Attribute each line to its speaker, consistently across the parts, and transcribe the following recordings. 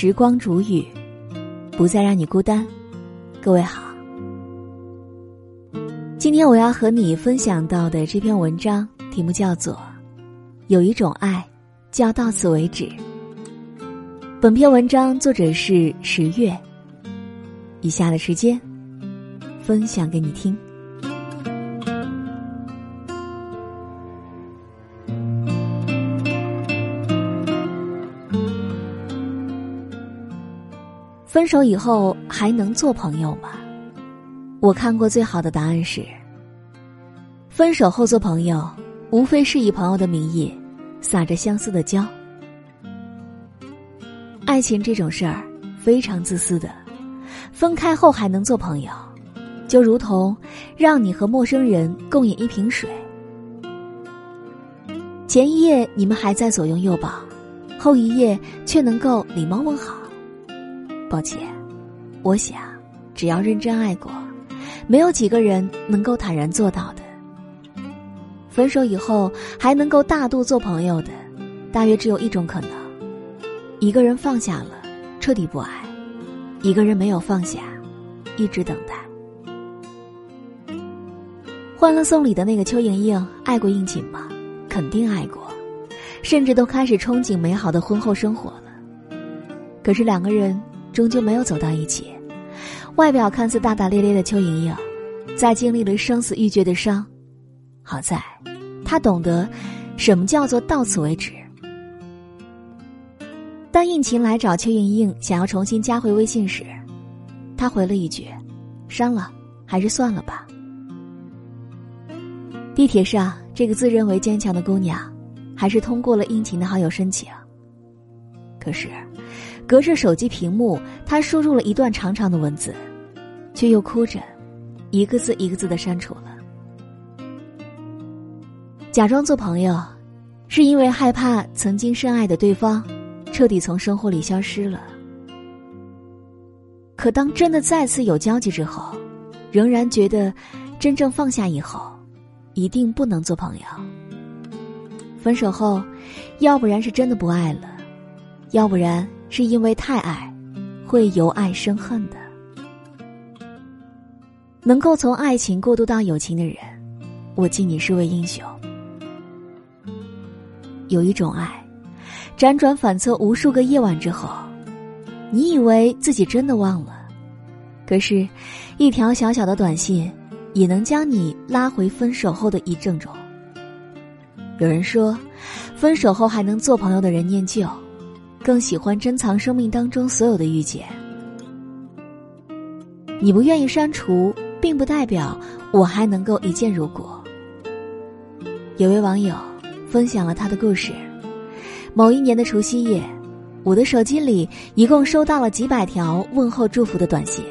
Speaker 1: 时光煮雨，不再让你孤单。各位好，今天我要和你分享到的这篇文章题目叫做《有一种爱，叫到此为止》。本篇文章作者是十月。以下的时间，分享给你听。分手以后还能做朋友吗？我看过最好的答案是：分手后做朋友，无非是以朋友的名义，撒着相思的娇。爱情这种事儿非常自私的，分开后还能做朋友，就如同让你和陌生人共饮一瓶水，前一夜你们还在左拥右抱，后一夜却能够礼貌问好。抱歉，我想，只要认真爱过，没有几个人能够坦然做到的。分手以后还能够大度做朋友的，大约只有一种可能：一个人放下了，彻底不爱；一个人没有放下，一直等待。《欢乐颂》里的那个邱莹莹爱过应勤吗？肯定爱过，甚至都开始憧憬美好的婚后生活了。可是两个人。终究没有走到一起。外表看似大大咧咧的邱莹莹，在经历了生死欲绝的伤，好在，她懂得什么叫做到此为止。当应勤来找邱莹莹，想要重新加回微信时，他回了一句：“删了，还是算了吧。”地铁上，这个自认为坚强的姑娘，还是通过了应勤的好友申请。可是。隔着手机屏幕，他输入了一段长长的文字，却又哭着，一个字一个字的删除了。假装做朋友，是因为害怕曾经深爱的对方，彻底从生活里消失了。可当真的再次有交集之后，仍然觉得，真正放下以后，一定不能做朋友。分手后，要不然是真的不爱了，要不然。是因为太爱，会由爱生恨的。能够从爱情过渡到友情的人，我敬你是位英雄。有一种爱，辗转反侧无数个夜晚之后，你以为自己真的忘了，可是，一条小小的短信，也能将你拉回分手后的一阵中。有人说，分手后还能做朋友的人念旧。更喜欢珍藏生命当中所有的遇见。你不愿意删除，并不代表我还能够一见如故。有位网友分享了他的故事：某一年的除夕夜，我的手机里一共收到了几百条问候祝福的短信，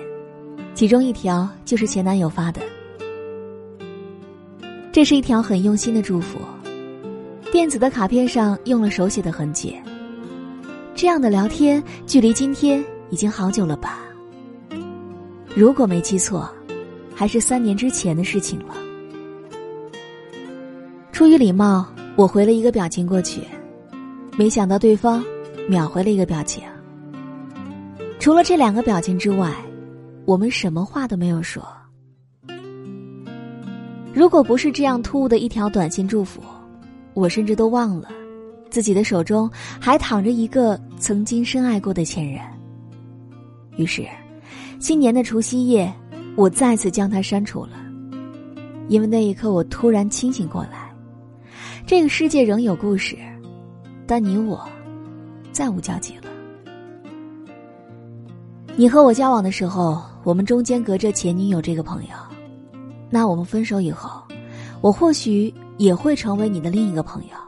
Speaker 1: 其中一条就是前男友发的。这是一条很用心的祝福，电子的卡片上用了手写的痕迹。这样的聊天，距离今天已经好久了吧？如果没记错，还是三年之前的事情了。出于礼貌，我回了一个表情过去，没想到对方秒回了一个表情。除了这两个表情之外，我们什么话都没有说。如果不是这样突兀的一条短信祝福，我甚至都忘了。自己的手中还躺着一个曾经深爱过的前任。于是，新年的除夕夜，我再次将他删除了。因为那一刻，我突然清醒过来，这个世界仍有故事，但你我再无交集了。你和我交往的时候，我们中间隔着前女友这个朋友，那我们分手以后，我或许也会成为你的另一个朋友。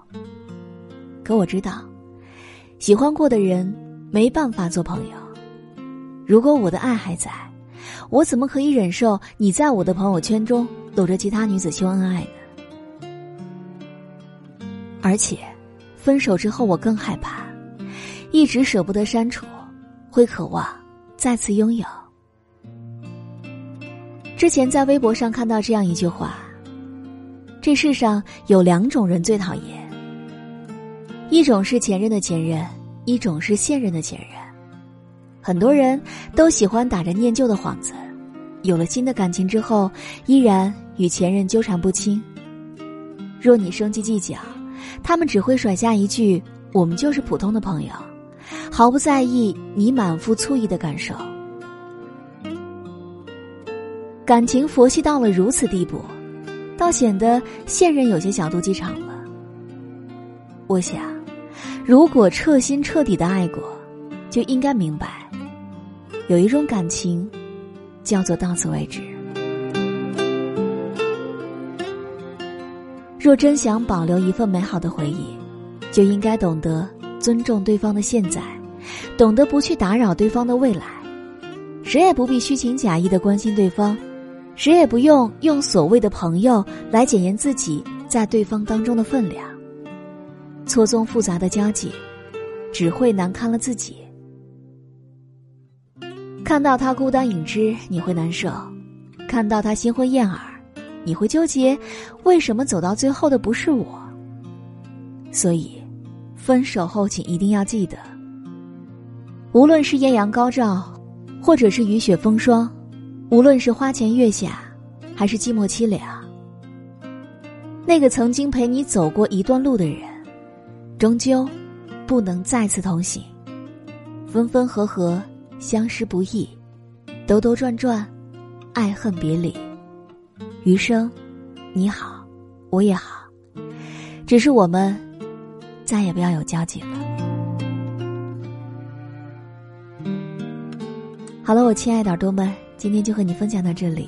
Speaker 1: 可我知道，喜欢过的人没办法做朋友。如果我的爱还在，我怎么可以忍受你在我的朋友圈中搂着其他女子秀恩爱呢？而且，分手之后我更害怕，一直舍不得删除，会渴望再次拥有。之前在微博上看到这样一句话：这世上有两种人最讨厌。一种是前任的前任，一种是现任的前任。
Speaker 2: 很多人都喜欢打着念旧的幌子，有了新的感情之后，依然与前任纠缠不清。若你生气计较，他们只会甩下一句：“我们就是普通的朋友”，毫不在意你满腹醋意的感受。感情佛系到了如此地步，倒显得现任有些小肚鸡肠了。我想，如果彻心彻底的爱过，就应该明白，有一种感情，叫做到此为止。若真想保留一份美好的回忆，就应该懂得尊重对方的现在，懂得不去打扰对方的未来。谁也不必虚情假意的关心对方。谁也不用用所谓的朋友来检验自己在对方当中的分量。错综复杂的交际，只会难堪了自己。看到他孤单影只，你会难受；看到他新婚燕尔，你会纠结，为什么走到最后的不是我？所以，分手后请一定要记得，无论是艳阳高照，或者是雨雪风霜。无论是花前月下，还是寂寞凄凉，那个曾经陪你走过一段路的人，终究不能再次同行。分分合合，相识不易；兜兜转转，爱恨别离。余生，你好，我也好，只是我们再也不要有交集了。好了，我亲爱的耳朵们。今天就和你分享到这里，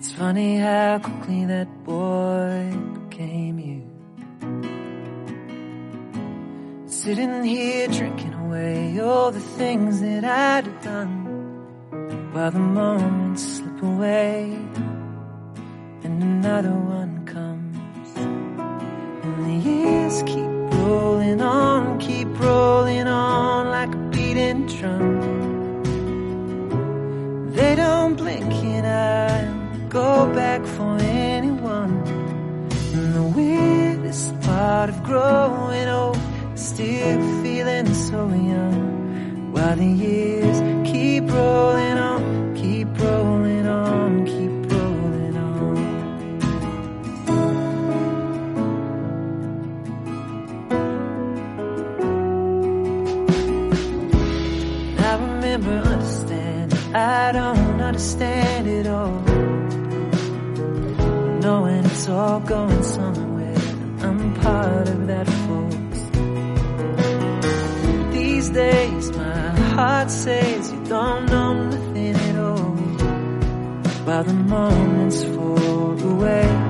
Speaker 2: It's funny how quickly that boy became you. Sitting here drinking away all the things that I'd done while the moments slip away and another one comes. And the years keep rolling on, keep rolling on like a beating drum. They don't blink go back for anyone. And the weirdest part of growing old, still feeling so young. While the years knowing it's all going somewhere. I'm part of that force. These days, my heart says you don't know nothing at all. While the moments fall away